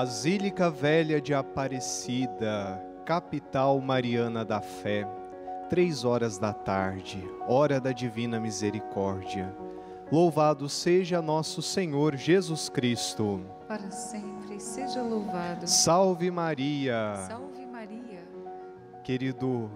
Basílica Velha de Aparecida, capital mariana da fé, três horas da tarde, hora da divina misericórdia. Louvado seja nosso Senhor Jesus Cristo. Para sempre seja louvado. Salve Maria. Salve Maria. Querido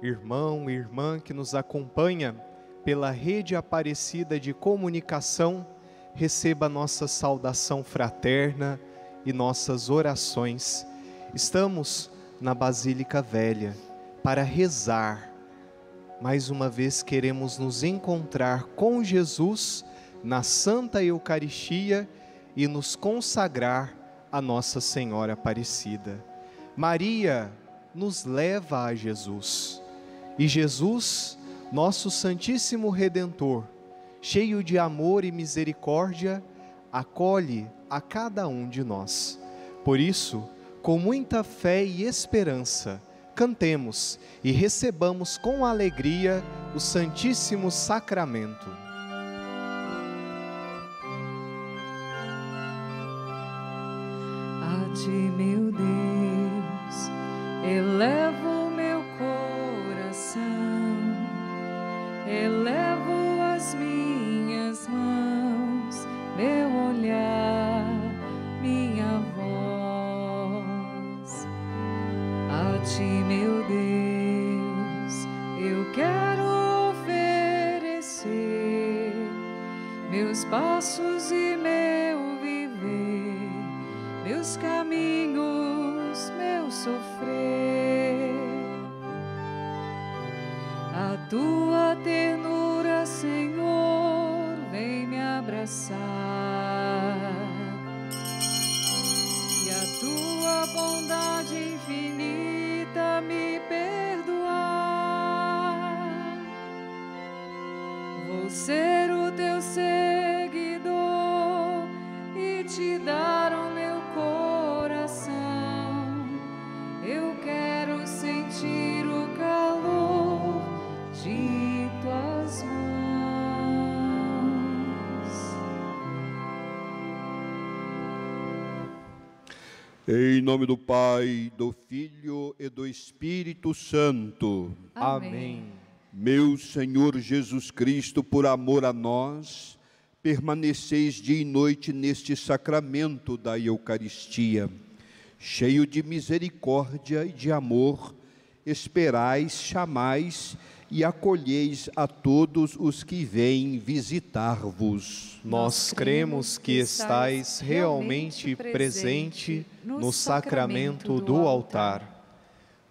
irmão e irmã que nos acompanha pela rede Aparecida de comunicação, receba nossa saudação fraterna e nossas orações. Estamos na Basílica Velha para rezar. Mais uma vez queremos nos encontrar com Jesus na Santa Eucaristia e nos consagrar a Nossa Senhora Aparecida. Maria nos leva a Jesus. E Jesus, nosso Santíssimo Redentor, cheio de amor e misericórdia, acolhe a cada um de nós. Por isso, com muita fé e esperança, cantemos e recebamos com alegria o Santíssimo Sacramento. A ti, meu Deus, elevo meu coração, elevo as minhas passos e meu viver, meus caminhos, meu sofrer. A tua ternura, Senhor, vem me abraçar. E a tua bondade Em nome do Pai, do Filho e do Espírito Santo. Amém. Meu Senhor Jesus Cristo, por amor a nós, permaneceis dia e noite neste sacramento da Eucaristia. Cheio de misericórdia e de amor, esperais, chamais e acolheis a todos os que vêm visitar-vos. Nós cremos que estais realmente presente no sacramento do altar.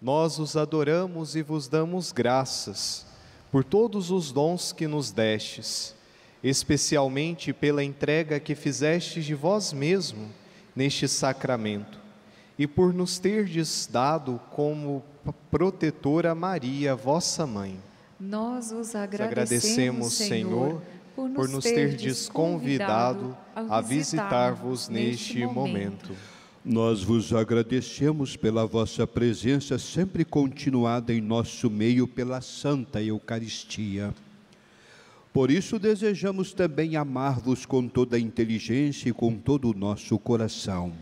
Nós os adoramos e vos damos graças por todos os dons que nos destes, especialmente pela entrega que fizestes de vós mesmo neste sacramento, e por nos terdes dado como protetora Maria, vossa mãe. Nós os agradecemos, agradecemos, Senhor, por nos terdes convidado a visitar-vos neste momento. Nós vos agradecemos pela vossa presença sempre continuada em nosso meio pela Santa Eucaristia. Por isso desejamos também amar-vos com toda a inteligência e com todo o nosso coração.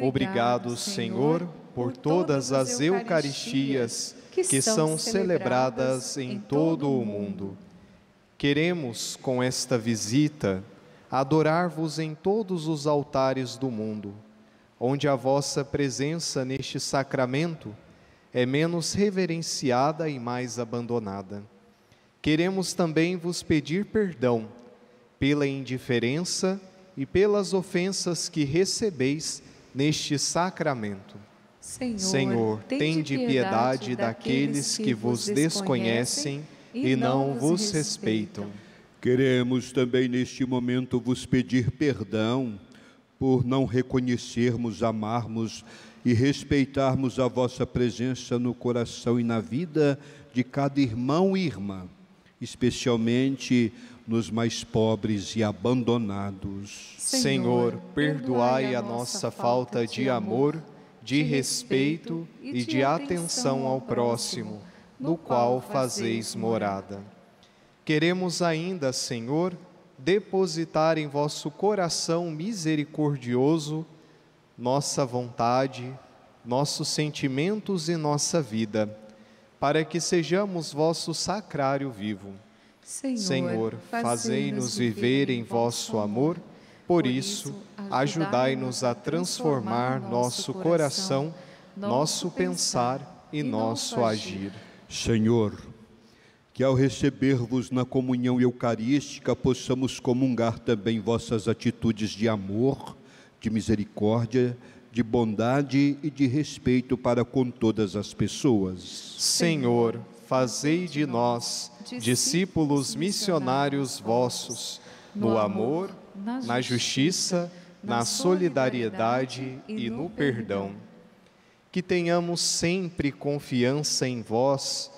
Obrigado, Senhor, por todas as Eucaristias que são celebradas em todo o mundo. Queremos, com esta visita, adorar-vos em todos os altares do mundo, onde a vossa presença neste sacramento é menos reverenciada e mais abandonada. Queremos também vos pedir perdão pela indiferença e pelas ofensas que recebeis neste sacramento. Senhor, Senhor, tende piedade daqueles que vos desconhecem e não vos respeitam. Queremos também neste momento vos pedir perdão por não reconhecermos, amarmos e respeitarmos a vossa presença no coração e na vida de cada irmão e irmã, especialmente nos mais pobres e abandonados. Senhor, perdoai a nossa falta de amor, de respeito e de atenção ao próximo, no qual fazeis morada. Queremos ainda, Senhor, depositar em vosso coração misericordioso nossa vontade, nossos sentimentos e nossa vida, para que sejamos vosso sacrário vivo. Senhor, Senhor, fazei-nos viver em vosso amor, por isso, ajudai-nos a transformar nosso coração, nosso pensar e nosso agir. Senhor, que ao receber-vos na comunhão eucarística possamos comungar também vossas atitudes de amor, de misericórdia, de bondade e de respeito para com todas as pessoas. Senhor, fazei de nós discípulos missionários vossos, no amor, na justiça, na solidariedade e no perdão. Que tenhamos sempre confiança em vós,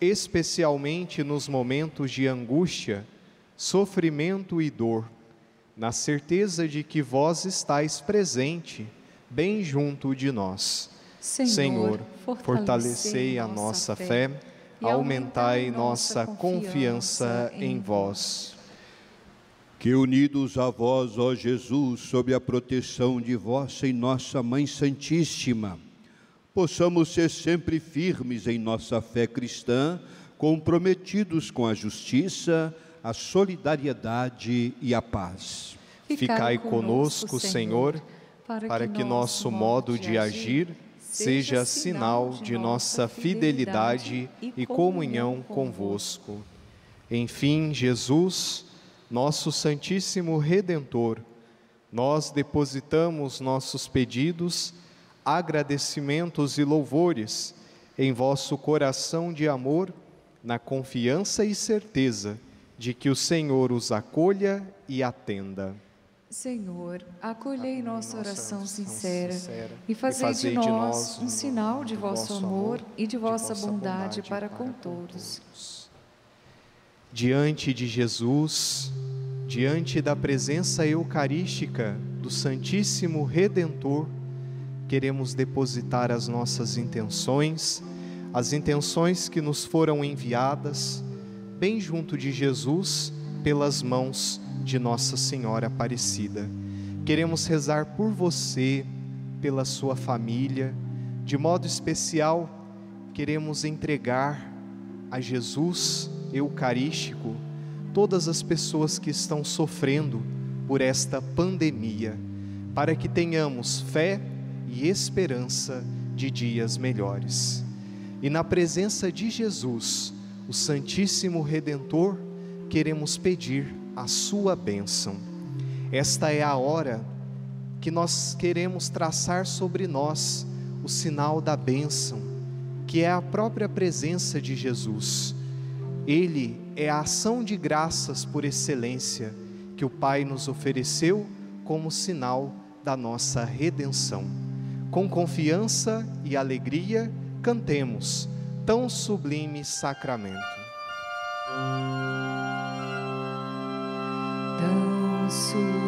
especialmente nos momentos de angústia, sofrimento e dor, na certeza de que vós estáis presente, bem junto de nós. Senhor, Senhor, fortalecei a nossa fé, aumentai nossa confiança em vós. Que unidos a vós, ó Jesus, sob a proteção de vossa e nossa Mãe Santíssima, possamos ser sempre firmes em nossa fé cristã, comprometidos com a justiça, a solidariedade e a paz. Ficai conosco, Senhor, para que nosso modo de agir seja sinal de nossa fidelidade e comunhão convosco. Enfim, Jesus, nosso Santíssimo Redentor, nós depositamos nossos pedidos, agradecimentos e louvores em vosso coração de amor, na confiança e certeza de que o Senhor os acolha e atenda. Senhor, acolhei nossa oração sincera e fazei de nós um sinal de vosso amor e de vossa bondade para com todos. Diante de Jesus, diante da presença eucarística do Santíssimo Redentor, queremos depositar as nossas intenções, as intenções que nos foram enviadas, bem junto de Jesus, pelas mãos de Nossa Senhora Aparecida. Queremos rezar por você, pela sua família, de modo especial, queremos entregar a Jesus Eucarístico todas as pessoas que estão sofrendo por esta pandemia, para que tenhamos fé e esperança de dias melhores. E na presença de Jesus, o Santíssimo Redentor, queremos pedir a sua bênção. Esta é a hora que nós queremos traçar sobre nós o sinal da bênção, que é a própria presença de Jesus. Ele é a ação de graças por excelência que o Pai nos ofereceu como sinal da nossa redenção. Com confiança e alegria, cantemos tão sublime sacramento. Tão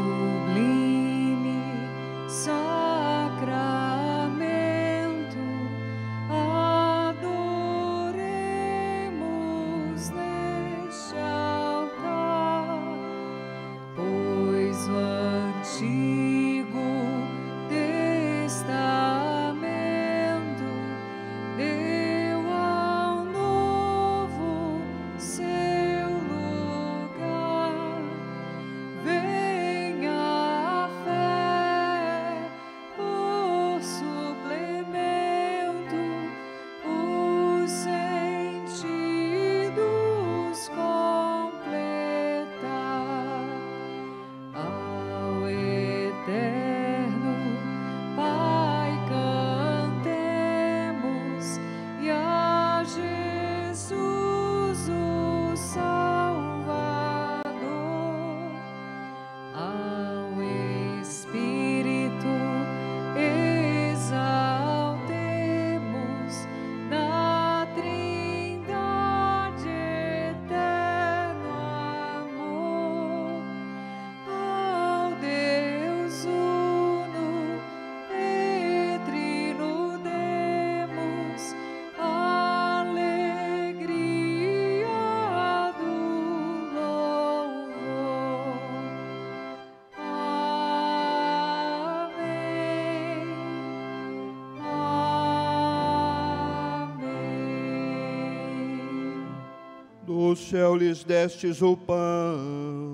Do céu lhes destes o pão.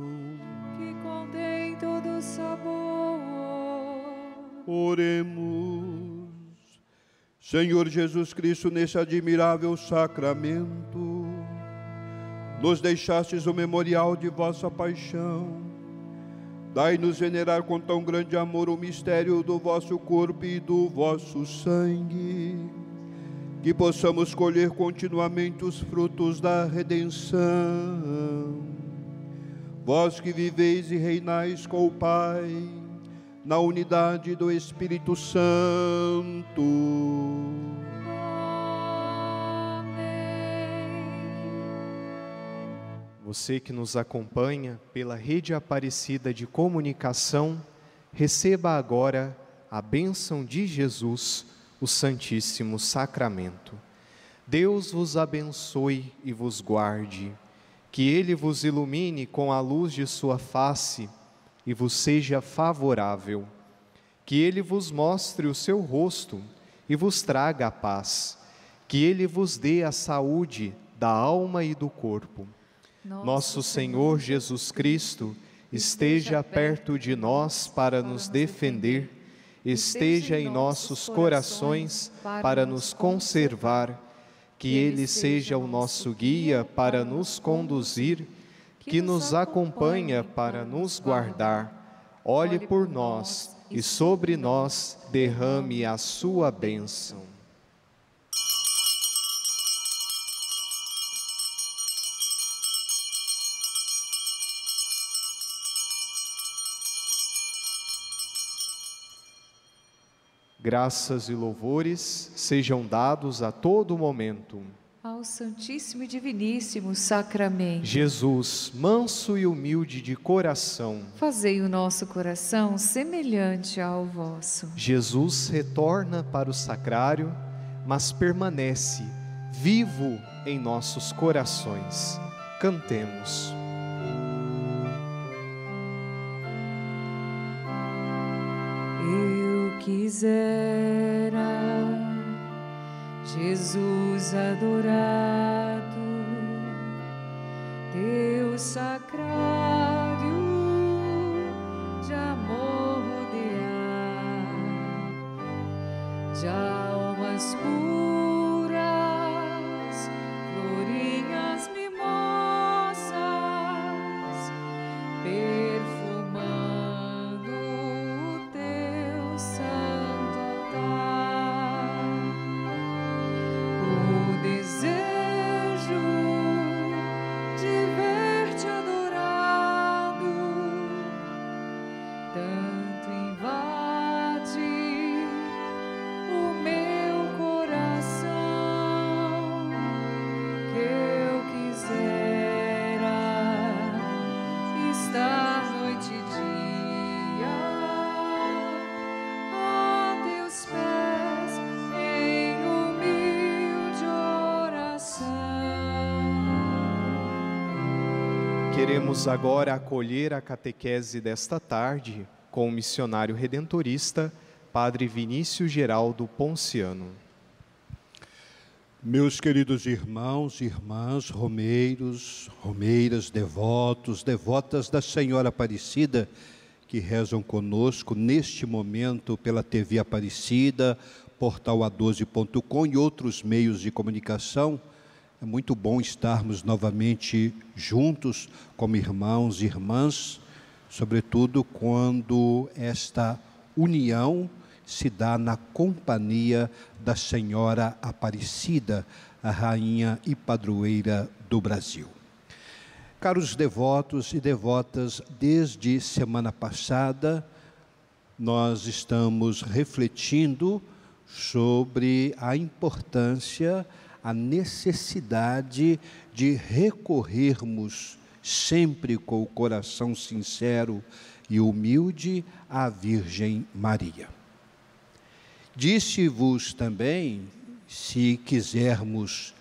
que contém todo sabor. Oremos. Senhor Jesus Cristo, nesse admirável sacramento, nos deixastes o memorial de vossa paixão. Dai-nos venerar com tão grande amor o mistério do vosso corpo e do vosso sangue, que possamos colher continuamente os frutos da redenção. Vós que viveis e reinais com o Pai, na unidade do Espírito Santo. Você que nos acompanha pela rede Aparecida de Comunicação, receba agora a bênção de Jesus, o Santíssimo Sacramento. Deus vos abençoe e vos guarde, que Ele vos ilumine com a luz de Sua face e vos seja favorável, que Ele vos mostre o seu rosto e vos traga a paz, que Ele vos dê a saúde da alma e do corpo. Nosso Senhor Jesus Cristo esteja perto de nós para nos defender, esteja em nossos corações para nos conservar, que Ele seja o nosso guia para nos conduzir, que nos acompanha para nos guardar. Olhe por nós e sobre nós derrame a sua bênção. Graças e louvores sejam dados a todo momento. Ao Santíssimo e Diviníssimo Sacramento. Jesus, manso e humilde de coração. Fazei o nosso coração semelhante ao vosso. Jesus retorna para o sacrário, mas permanece vivo em nossos corações. Cantemos. Quisera Jesus adorado, teu sacrário de amor rodear, de almas puras, Queremos agora acolher a catequese desta tarde com o missionário redentorista, Padre Vinícius Geraldo Ponciano. Meus queridos irmãos irmãs, romeiros, romeiras, devotos, devotas da Senhora Aparecida, que rezam conosco neste momento pela TV Aparecida, portal A12.com e outros meios de comunicação, é muito bom estarmos novamente juntos como irmãos e irmãs, sobretudo quando esta união se dá na companhia da Senhora Aparecida, a rainha e padroeira do Brasil. Caros devotos e devotas, desde semana passada nós estamos refletindo sobre a importância, a necessidade de recorrermos sempre com o coração sincero e humilde à Virgem Maria. Disse-vos também, se quisermos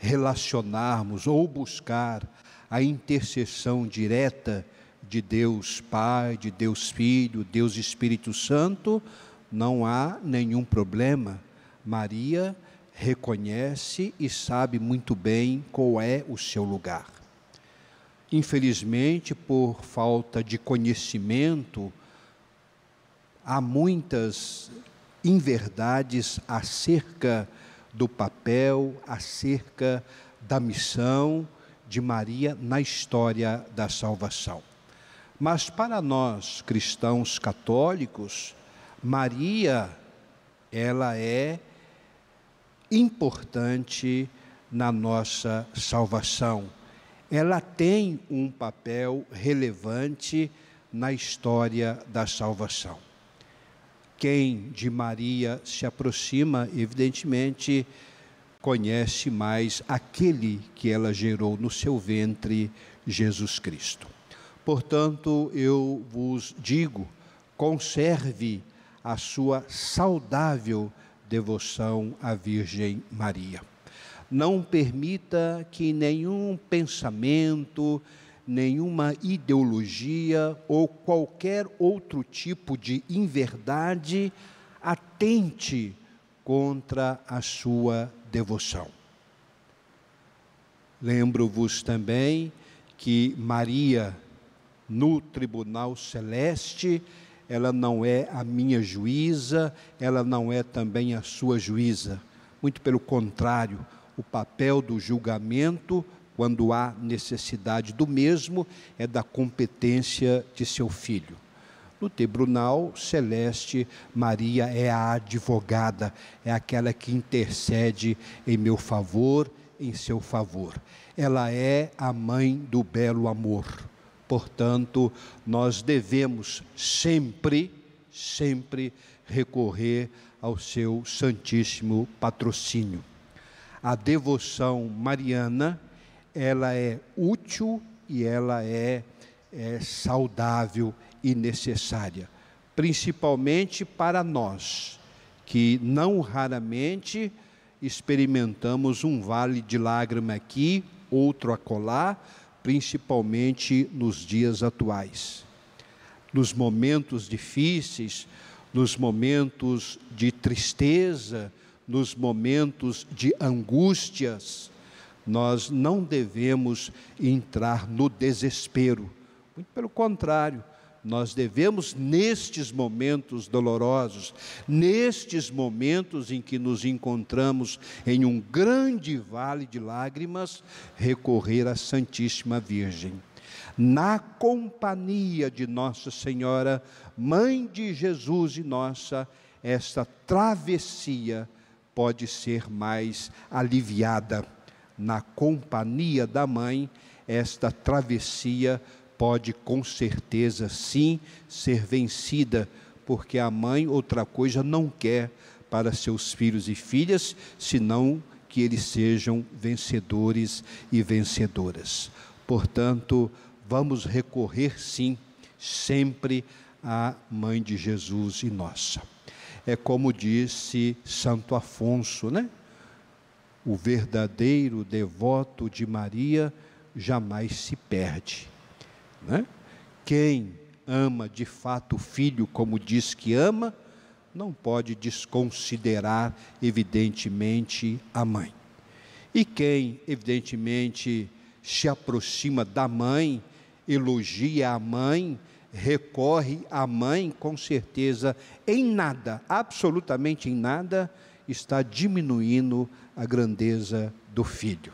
relacionarmos ou buscar a intercessão direta de Deus Pai, de Deus Filho, Deus Espírito Santo, não há nenhum problema. Maria reconhece e sabe muito bem qual é o seu lugar. Infelizmente, por falta de conhecimento, há muitas inverdades acerca do papel, acerca da missão de Maria na história da salvação. Mas para nós cristãos católicos, Maria ela é importante na nossa salvação. Ela tem um papel relevante na história da salvação. Quem de Maria se aproxima, evidentemente, conhece mais aquele que ela gerou no seu ventre, Jesus Cristo. Portanto, eu vos digo, conserve a sua saudável devoção à Virgem Maria. Não permita que nenhum pensamento, nenhuma ideologia ou qualquer outro tipo de inverdade atente contra a sua devoção. Lembro-vos também que Maria, no tribunal celeste, ela não é a minha juíza, ela não é também a sua juíza. Muito pelo contrário, o papel do julgamento, quando há necessidade do mesmo, é da competência de seu filho. No tribunal celeste, Maria é a advogada, é aquela que intercede em meu favor, em seu favor. Ela é a mãe do belo amor. Portanto, nós devemos sempre, sempre recorrer ao seu santíssimo patrocínio. A devoção mariana, ela é útil e ela é, é saudável e necessária, principalmente para nós, que não raramente experimentamos um vale de lágrima aqui, outro acolá, principalmente nos dias atuais. Nos momentos difíceis, nos momentos de tristeza, nos momentos de angústias, nós não devemos entrar no desespero. Muito pelo contrário, nós devemos, nestes momentos dolorosos, nestes momentos em que nos encontramos em um grande vale de lágrimas, recorrer à Santíssima Virgem. Na companhia de Nossa Senhora, Mãe de Jesus e nossa, esta travessia pode ser mais aliviada. Na companhia da Mãe, esta travessia pode com certeza sim ser vencida, porque a mãe outra coisa não quer para seus filhos e filhas, senão que eles sejam vencedores e vencedoras. Portanto, vamos recorrer sim sempre à mãe de Jesus e nossa. É como disse Santo Afonso, né? O verdadeiro devoto de Maria jamais se perde né? Quem ama de fato o filho como diz que ama, não pode desconsiderar, evidentemente, a mãe. E quem, evidentemente, se aproxima da mãe, elogia a mãe, recorre à mãe, com certeza, em nada, absolutamente em nada, está diminuindo a grandeza do filho.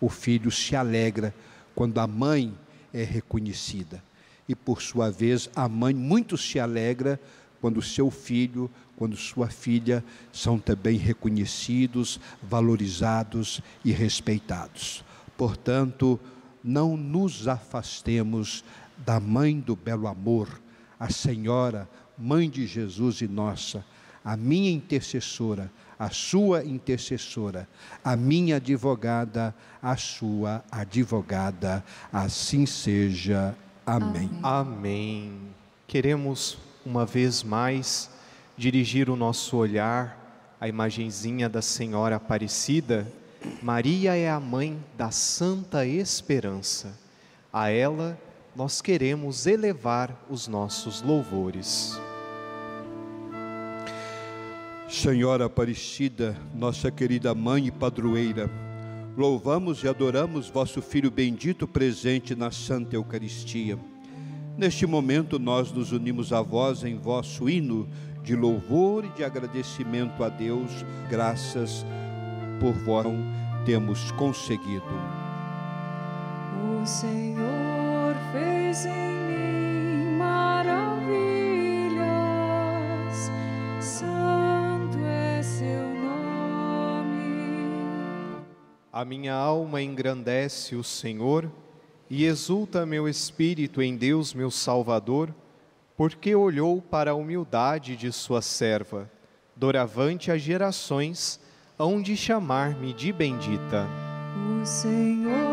O filho se alegra quando a mãe é reconhecida. E por sua vez, a mãe muito se alegra quando seu filho, quando sua filha são também reconhecidos, valorizados e respeitados. Portanto, não nos afastemos da mãe do belo amor, a Senhora, mãe de Jesus e nossa, a minha intercessora, a sua intercessora, a minha advogada, a sua advogada. Assim seja. Amém. Amém. Queremos uma vez mais dirigir o nosso olhar à imagenzinha da Senhora Aparecida. Maria é a mãe da Santa Esperança. A ela nós queremos elevar os nossos louvores. Senhora Aparecida, nossa querida mãe e padroeira, louvamos e adoramos vosso Filho bendito presente na Santa Eucaristia. Neste momento, nós nos unimos a vós em vosso hino de louvor e de agradecimento a Deus, graças por vós temos conseguido. O Senhor fez em A minha alma engrandece o Senhor e exulta meu espírito em Deus, meu Salvador, porque olhou para a humildade de sua serva. Doravante as gerações hão de chamar-me de bendita. O Senhor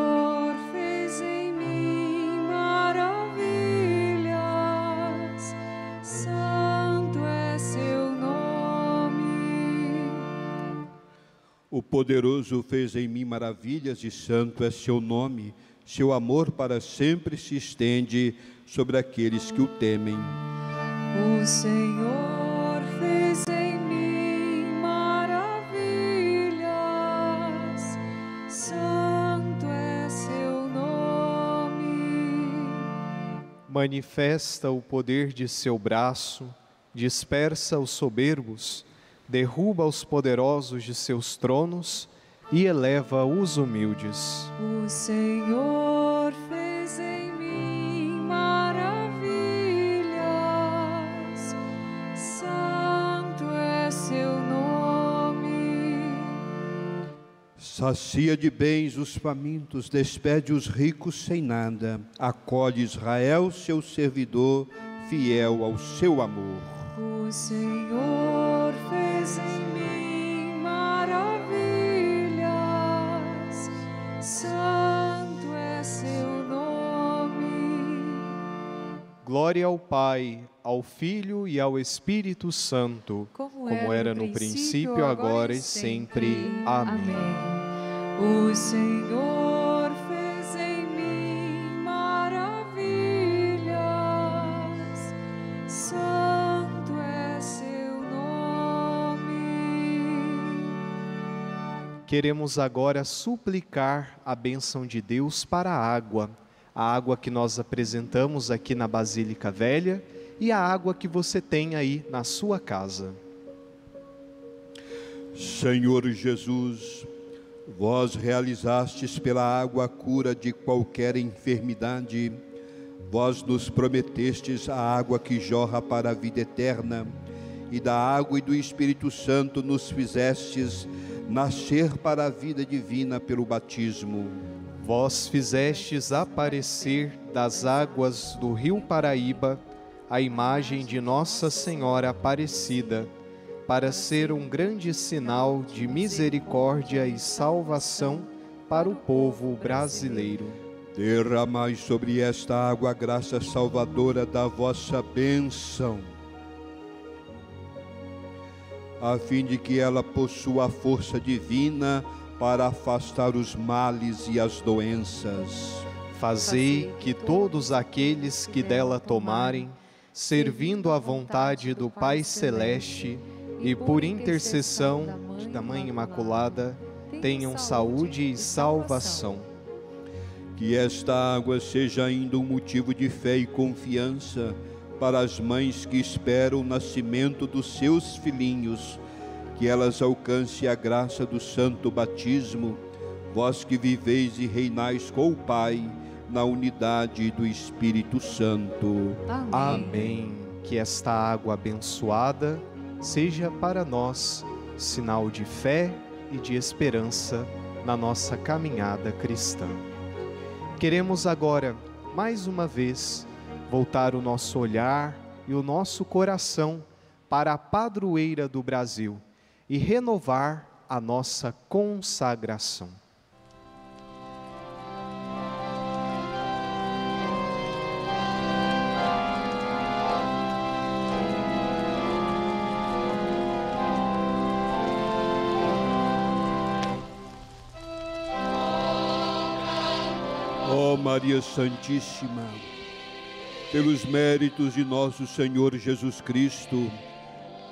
poderoso fez em mim maravilhas e santo é seu nome. Seu amor para sempre se estende sobre aqueles que o temem. O Senhor fez em mim maravilhas, santo é seu nome. Manifesta o poder de seu braço, dispersa os soberbos, derruba os poderosos de seus tronos e eleva os humildes. O Senhor fez em mim maravilhas, santo é seu nome. Sacia de bens os famintos, despede os ricos sem nada, acolhe Israel, seu servidor, fiel ao seu amor. O Senhor Glória ao Pai, ao Filho e ao Espírito Santo, Como, era no princípio, agora e sempre. Amém. O Senhor fez em mim maravilhas, santo é seu nome. Queremos agora suplicar a bênção de Deus para a água, a água que nós apresentamos aqui na Basílica Velha e a água que você tem aí na sua casa. Senhor Jesus, vós realizastes pela água a cura de qualquer enfermidade. Vós nos prometestes a água que jorra para a vida eterna, e da água e do Espírito Santo nos fizestes nascer para a vida divina pelo batismo. Vós fizestes aparecer das águas do rio Paraíba a imagem de Nossa Senhora Aparecida, para ser um grande sinal de misericórdia e salvação para o povo brasileiro. Derramai sobre esta água a graça salvadora da vossa bênção, a fim de que ela possua a força divina para afastar os males e as doenças. Fazei que todos aqueles que dela tomarem, servindo à vontade do Pai Celeste e por intercessão da Mãe Imaculada, tenham saúde e salvação. Que esta água seja ainda um motivo de fé e confiança para as mães que esperam o nascimento dos seus filhinhos, que elas alcancem a graça do santo batismo, vós que viveis e reinais com o Pai, na unidade do Espírito Santo. Amém. Que esta água abençoada seja para nós sinal de fé e de esperança na nossa caminhada cristã. Queremos agora, mais uma vez, voltar o nosso olhar e o nosso coração para a padroeira do Brasil e renovar a nossa consagração. Ó Maria Santíssima, pelos méritos de nosso Senhor Jesus Cristo,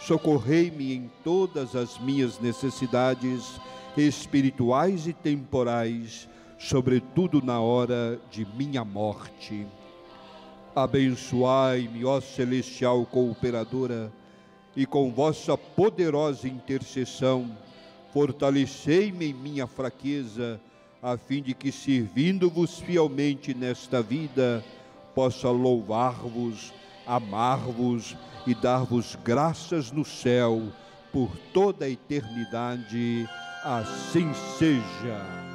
socorrei-me em todas as minhas necessidades espirituais e temporais, sobretudo na hora de minha morte. Abençoai-me, ó celestial cooperadora, e com vossa poderosa intercessão, fortalecei-me em minha fraqueza a fim de que, servindo-vos fielmente nesta vida, possa louvar-vos, amar-vos e dar-vos graças no céu por toda a eternidade. Assim seja.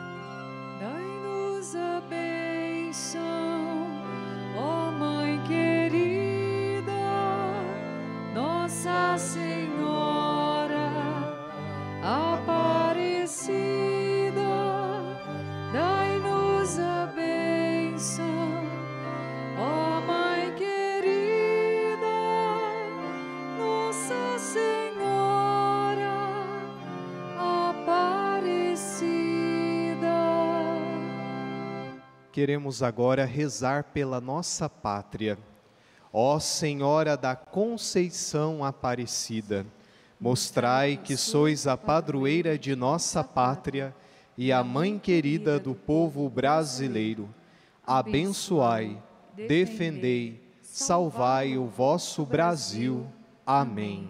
Queremos agora rezar pela nossa pátria. Ó Senhora da Conceição Aparecida, mostrai que sois a padroeira de nossa pátria e a mãe querida do povo brasileiro. Abençoai, defendei, salvai o vosso Brasil. Amém.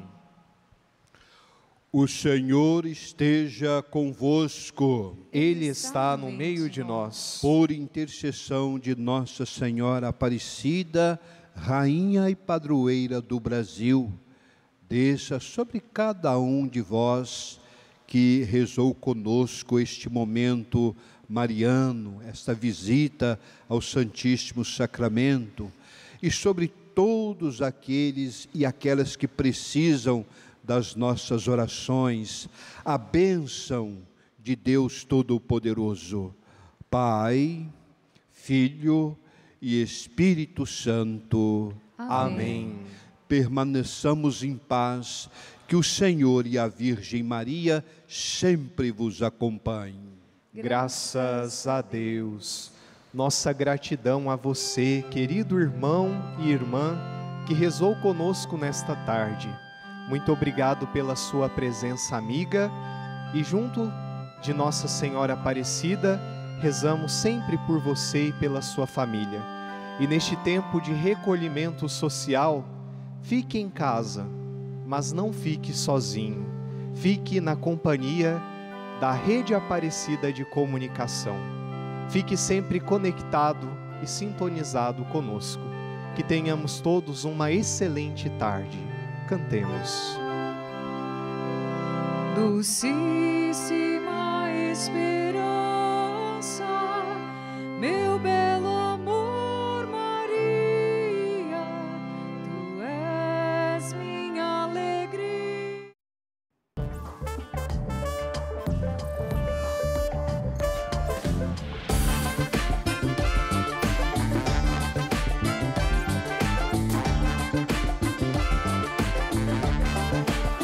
O Senhor esteja convosco. Ele está no meio de nós. Por intercessão de Nossa Senhora Aparecida, Rainha e Padroeira do Brasil, desça sobre cada um de vós que rezou conosco este momento mariano, esta visita ao Santíssimo Sacramento, e sobre todos aqueles e aquelas que precisam das nossas orações, a bênção de Deus Todo-Poderoso, Pai, Filho e Espírito Santo. Amém. Permaneçamos em paz, que o Senhor e a Virgem Maria sempre vos acompanhem. Graças a Deus. Nossa gratidão a você, querido irmão e irmã, que rezou conosco nesta tarde. Muito obrigado pela sua presença amiga e junto de Nossa Senhora Aparecida, rezamos sempre por você e pela sua família. E neste tempo de recolhimento social, fique em casa, mas não fique sozinho. Fique na companhia da Rede Aparecida de Comunicação. Fique sempre conectado e sintonizado conosco. Que tenhamos todos uma excelente tarde. Cantemos. Dulcíssima esperança.